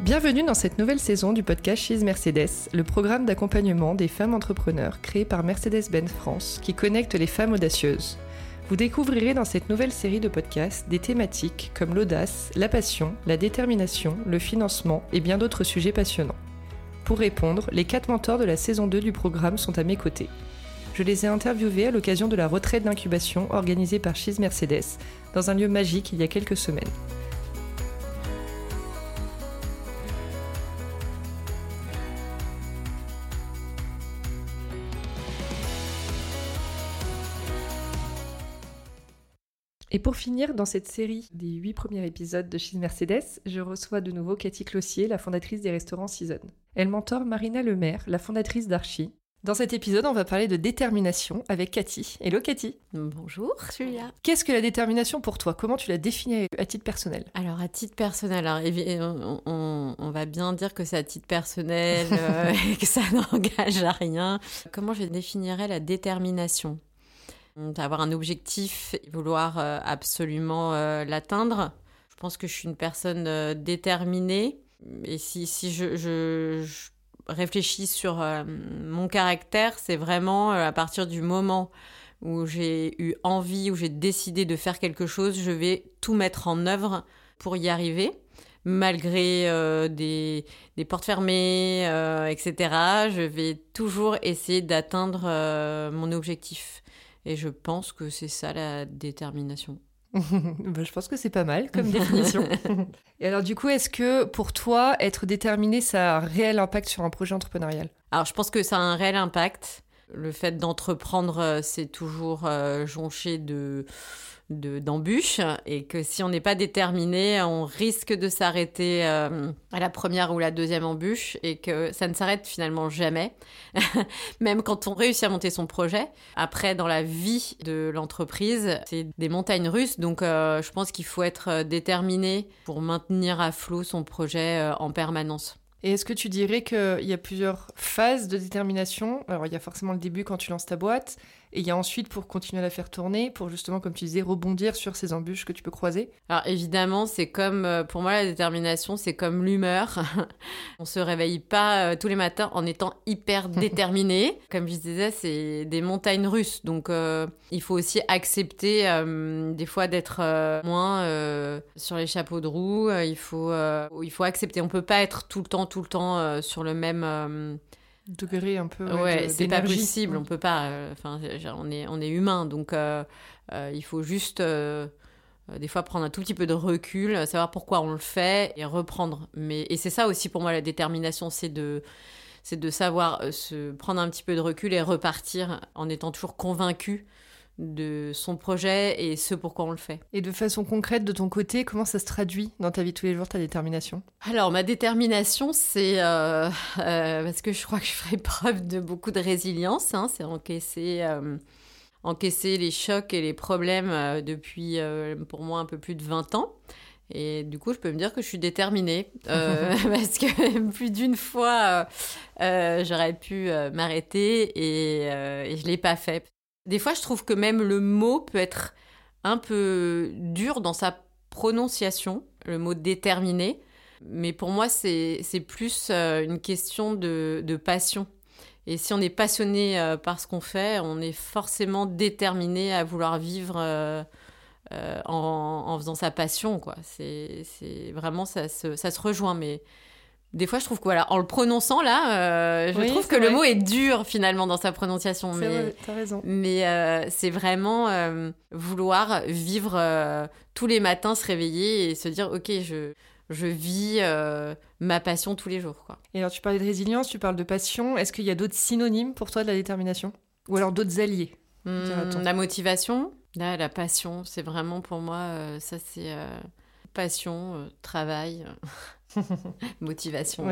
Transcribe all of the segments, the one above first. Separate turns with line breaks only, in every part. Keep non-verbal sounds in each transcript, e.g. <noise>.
Bienvenue dans cette nouvelle saison du podcast She's Mercedes, le programme d'accompagnement des femmes entrepreneurs créé par Mercedes-Benz France qui connecte les femmes audacieuses. Vous découvrirez dans cette nouvelle série de podcasts des thématiques comme l'audace, la passion, la détermination, le financement et bien d'autres sujets passionnants. Pour répondre, les quatre mentors de la saison 2 du programme sont à mes côtés. Je les ai interviewés à l'occasion de la retraite d'incubation organisée par She's Mercedes dans un lieu magique il y a quelques semaines. Et pour finir, dans cette série des huit premiers épisodes de Chez Mercedes, je reçois de nouveau Cathy Clossier, la fondatrice des restaurants Season. Elle mentor Marina Lemaire, la fondatrice d'Archie. Dans cet épisode, on va parler de détermination avec Cathy. Hello Cathy.
Bonjour Julia.
Qu'est-ce que la détermination pour toi? Comment tu la définis à titre personnel?
Alors à titre personnel, alors, on, va bien dire que c'est à titre personnel <laughs> euh, et que ça <laughs> n'engage à rien. Comment je définirais la détermination? Avoir un objectif et vouloir euh, absolument euh, l'atteindre. Je pense que je suis une personne déterminée. Et si, si je, je, réfléchis sur mon caractère, c'est vraiment à partir du moment où j'ai eu envie, où j'ai décidé de faire quelque chose, je vais tout mettre en œuvre pour y arriver malgré des, des, portes fermées, etc. Je vais toujours essayer d'atteindre mon objectif. Et je pense que c'est ça la détermination. <laughs>
Bah, je pense que c'est pas mal comme <laughs> définition. Et alors du coup, est-ce que pour toi, être déterminé, ça a un réel impact sur un projet entrepreneurial?
Alors je pense que ça a un réel impact. Le fait d'entreprendre, euh, c'est toujours euh, jonché de d'embûches et que si on n'est pas déterminé, on risque de s'arrêter euh, à la première ou la deuxième embûche et que ça ne s'arrête finalement jamais, <laughs> même quand on réussit à monter son projet. Après, dans la vie de l'entreprise, c'est des montagnes russes, donc je pense qu'il faut être déterminé pour maintenir à flot son projet en permanence.
Et est-ce que tu dirais qu'il y a plusieurs phases de détermination? Alors, il y a forcément le début quand tu lances ta boîte, et il y a ensuite pour continuer à la faire tourner, pour justement, comme tu disais, rebondir sur ces embûches que tu peux croiser.
Alors évidemment, c'est comme, euh, pour moi, la détermination, c'est comme l'humeur. <laughs> On se réveille pas euh, tous les matins en étant hyper <laughs> déterminé. comme je disais, c'est des montagnes russes. Donc euh, il faut aussi accepter des fois d'être moins sur les chapeaux de roue. il, faut, il faut accepter. On peut pas être tout le temps, tout le temps sur le même
degré un peu.
Ouais, c'est pas possible, on peut pas. Euh, enfin, on est on est humain, donc euh, euh, il faut juste des fois prendre un tout petit peu de recul, savoir pourquoi on le fait et reprendre. Mais et c'est ça aussi pour moi la détermination, c'est de c'est de savoir se prendre un petit peu de recul et repartir en étant toujours convaincu de son projet et ce pourquoi on le fait.
Et de façon concrète, de ton côté, comment ça se traduit dans ta vie tous les jours, ta détermination?
Alors, ma détermination, c'est euh, euh, parce que je crois que je ferai <laughs> preuve de beaucoup de résilience, hein, c'est encaisser, euh, encaisser les chocs et les problèmes depuis, pour moi, un peu plus de 20 ans. Et du coup, je peux me dire que je suis déterminée, <laughs> <laughs> parce que plus d'une fois, j'aurais pu m'arrêter et, et je ne l'ai pas fait. Des fois, je trouve que même le mot peut être un peu dur dans sa prononciation, le mot déterminé. Mais pour moi, c'est plus euh, une question de, passion. Et si on est passionné euh, par ce qu'on fait, on est forcément déterminé à vouloir vivre euh, en, faisant sa passion. C'est vraiment, ça se, ça se rejoint. Mais des fois, je trouve que voilà, en le prononçant là, euh, je trouve que le mot est dur finalement dans sa prononciation.
Mais, raison.
Mais euh, c'est vraiment euh, vouloir vivre tous les matins, se réveiller et se dire, ok, je je vis ma passion tous les jours. Quoi.
Et alors, tu parlais de résilience, tu parles de passion. Est-ce qu'il y a d'autres synonymes pour toi de la détermination? Ou alors d'autres alliés?
Hmm, La motivation, la passion, c'est vraiment pour moi, ça c'est passion, travail. <laughs> Motivation.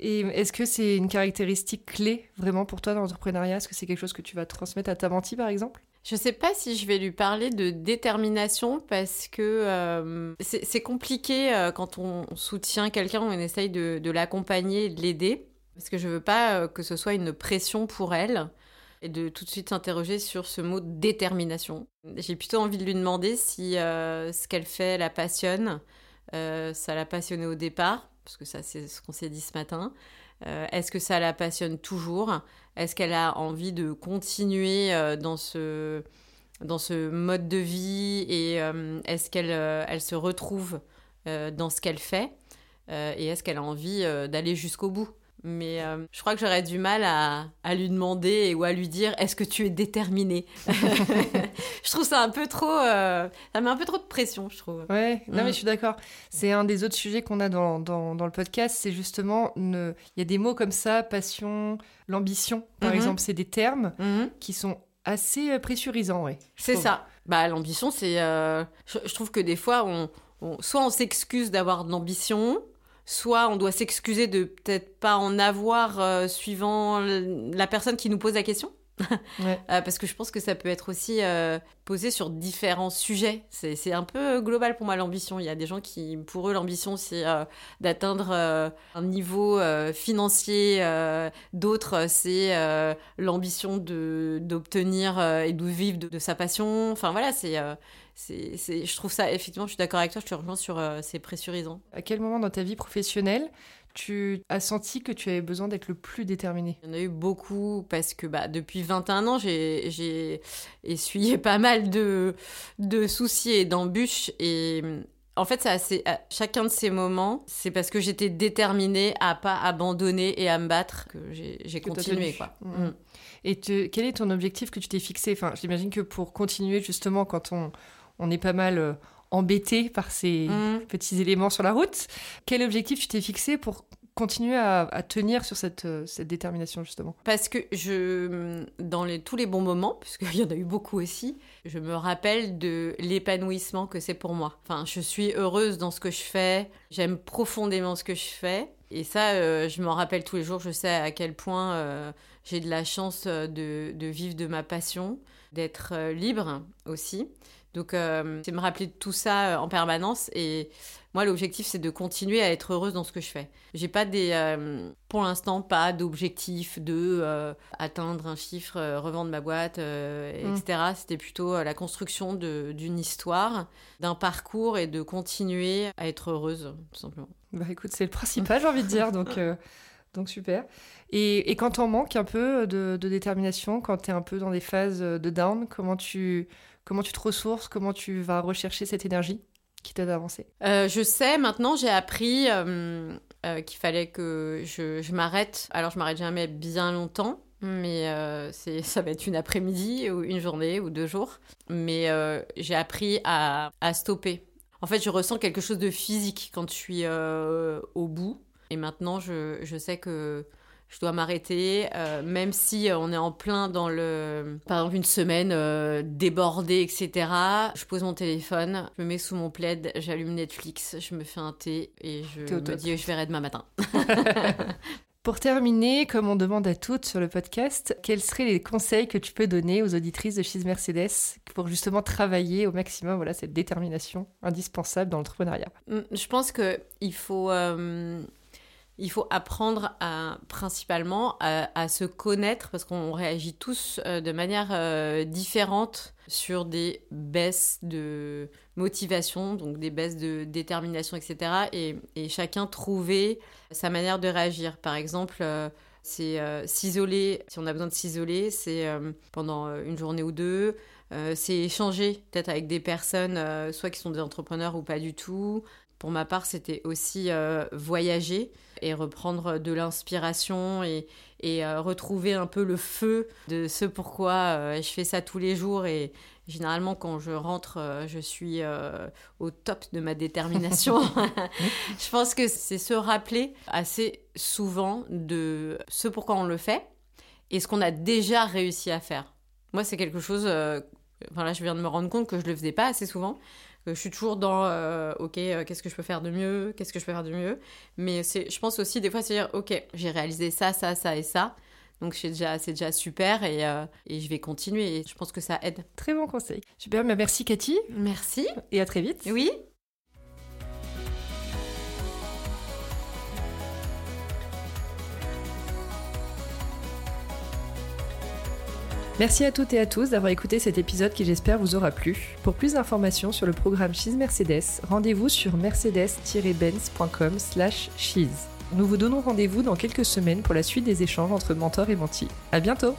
Et est-ce que c'est une caractéristique clé vraiment pour toi dans l'entrepreneuriat? Est-ce que c'est quelque chose que tu vas transmettre à ta mentee par exemple?
Je ne sais pas si je vais lui parler de détermination parce que euh, c'est compliqué euh, quand on soutient quelqu'un, on essaye de, l'accompagner de l'aider. Parce que je veux pas euh, que ce soit une pression pour elle. et de tout de suite s'interroger sur ce mot détermination. J'ai plutôt envie de lui demander si ce qu'elle fait la passionne, ça l'a passionnée au départ, parce que ça c'est ce qu'on s'est dit ce matin. Est-ce que ça la passionne toujours? Est-ce qu'elle a envie de continuer dans ce dans ce mode de vie? Et euh, est-ce qu'elle euh, elle se retrouve euh, dans ce qu'elle fait? Et est-ce qu'elle a envie d'aller jusqu'au bout? Mais je crois que j'aurais du mal à, à, lui demander ou à lui dire est-ce que tu es déterminée <laughs> Je trouve ça un peu trop. ça met un peu trop de pression, je trouve.
Ouais, non, mais mm. je suis d'accord. C'est un des autres sujets qu'on a dans, dans, dans, le podcast. C'est justement. Il y a des mots comme ça passion, l'ambition, par mm-hmm. exemple. C'est des termes mm-hmm. qui sont assez euh, pressurisant, oui.
C'est ça. Bah, l'ambition, c'est. Euh, je, trouve que des fois, on, soit on s'excuse d'avoir de l'ambition, soit on doit s'excuser de peut-être pas en avoir euh, suivant la personne qui nous pose la question. <laughs> Euh, parce que je pense que ça peut être aussi euh, posé sur différents sujets. C'est un peu global pour moi l'ambition. Il y a des gens qui, pour eux, l'ambition, c'est d'atteindre un niveau financier. D'autres, c'est l'ambition d'obtenir et de vivre de, de, sa passion. Enfin voilà, c'est... c'est je trouve ça, effectivement, je suis d'accord avec toi, je te rejoins sur c'est pressurisant.
À quel moment dans ta vie professionnelle tu as senti que tu avais besoin d'être le plus déterminé?
Il y en a eu beaucoup parce que bah, depuis 21 ans, j'ai essuyé <laughs> pas mal de, de soucis et d'embûches. Et en fait, c'est chacun de ces moments, c'est parce que j'étais déterminée à pas abandonner et à me battre que j'ai continué. Quoi.
Mmh. Mmh. Et quel est ton objectif que tu t'es fixé? Enfin, J'imagine que pour continuer, justement, quand on, on est pas mal euh, embêté par ces mmh. petits éléments sur la route. Quel objectif tu t'es fixé pour continuer à, tenir sur cette, euh, cette, détermination justement?
Parce que je, dans les, tous les bons moments, <laughs> puisqu'il y en a eu beaucoup aussi, je me rappelle de l'épanouissement que c'est pour moi. Enfin, je suis heureuse dans ce que je fais, j'aime profondément ce que je fais. Et ça, euh, je m'en rappelle tous les jours, je sais à quel point euh, j'ai de la chance de, de, vivre de ma passion, d'être libre aussi. Donc, euh, c'est me rappeler de tout ça euh, en permanence. Et moi, l'objectif, c'est de continuer à être heureuse dans ce que je fais. J'ai pas des, euh, pour l'instant, pas d'objectif de atteindre un chiffre, revendre ma boîte, etc. Mm. C'était plutôt la construction d'une histoire, d'un parcours et de continuer à être heureuse, tout simplement.
Bah écoute, c'est le principal, j'ai envie de dire. Donc. Donc super. Et, et quand t'en manques un peu de, de détermination, quand tu es un peu dans des phases de down, comment tu, Comment tu te ressources? Comment tu vas rechercher cette énergie qui t'aide à avancer?
Euh, Je sais, maintenant j'ai appris euh, euh, qu'il fallait que je, m'arrête. Alors je m'arrête jamais bien longtemps, mais c'est <laughs> ça va être une après-midi ou une journée ou deux jours. Mais j'ai appris à, à, stopper. En fait, je ressens quelque chose de physique quand je suis au bout. Et maintenant, je, je sais que je dois m'arrêter, euh, même si euh, on est en plein dans le, par exemple une semaine euh, débordée, etc. Je pose mon téléphone, je me mets sous mon plaid, j'allume Netflix, je me fais un thé et je me dis je verrai demain matin. <laughs> <laughs>
Pour terminer, comme on demande à toutes sur le podcast, quels seraient les conseils que tu peux donner aux auditrices de Cheese Mercedes pour justement travailler au maximum voilà, cette détermination indispensable dans l'entrepreneuriat?
Hum, Je pense qu'il faut il faut apprendre principalement à, se connaître parce qu'on réagit tous euh, de manière euh, différente sur des baisses de motivation, donc des baisses de détermination, etc. Et, chacun trouver sa manière de réagir. Par exemple, euh, c'est s'isoler, si on a besoin de s'isoler, c'est pendant une journée ou deux. c'est échanger peut-être avec des personnes, soit qui sont des entrepreneurs ou pas du tout. Pour ma part, c'était aussi voyager et reprendre de l'inspiration et, et euh, retrouver un peu le feu de ce pourquoi euh, je fais ça tous les jours. Et généralement, quand je rentre, euh, je suis au top de ma détermination. <laughs> <laughs> je pense que c'est se rappeler assez souvent de ce pourquoi on le fait et ce qu'on a déjà réussi à faire. Moi, c'est quelque chose. Enfin, je viens de me rendre compte que je le faisais pas assez souvent je suis toujours dans euh, ok euh, qu'est-ce que je peux faire de mieux qu'est-ce que je peux faire de mieux. Mais c'est je pense aussi des fois c'est dire ok j'ai réalisé ça ça ça et ça. Donc c'est déjà c'est déjà super et, euh, et, je vais continuer. Et je pense que ça aide.
Très bon conseil. Super merci Cathy.
Merci.
Et à très vite.
Oui
Merci à toutes et à tous d'avoir écouté cet épisode qui j'espère vous aura plu. Pour plus d'informations sur le programme Cheese Mercedes, rendez-vous sur mercedes-benz.com slash cheese. Nous vous donnons rendez-vous dans quelques semaines pour la suite des échanges entre mentors et mentis. À bientôt!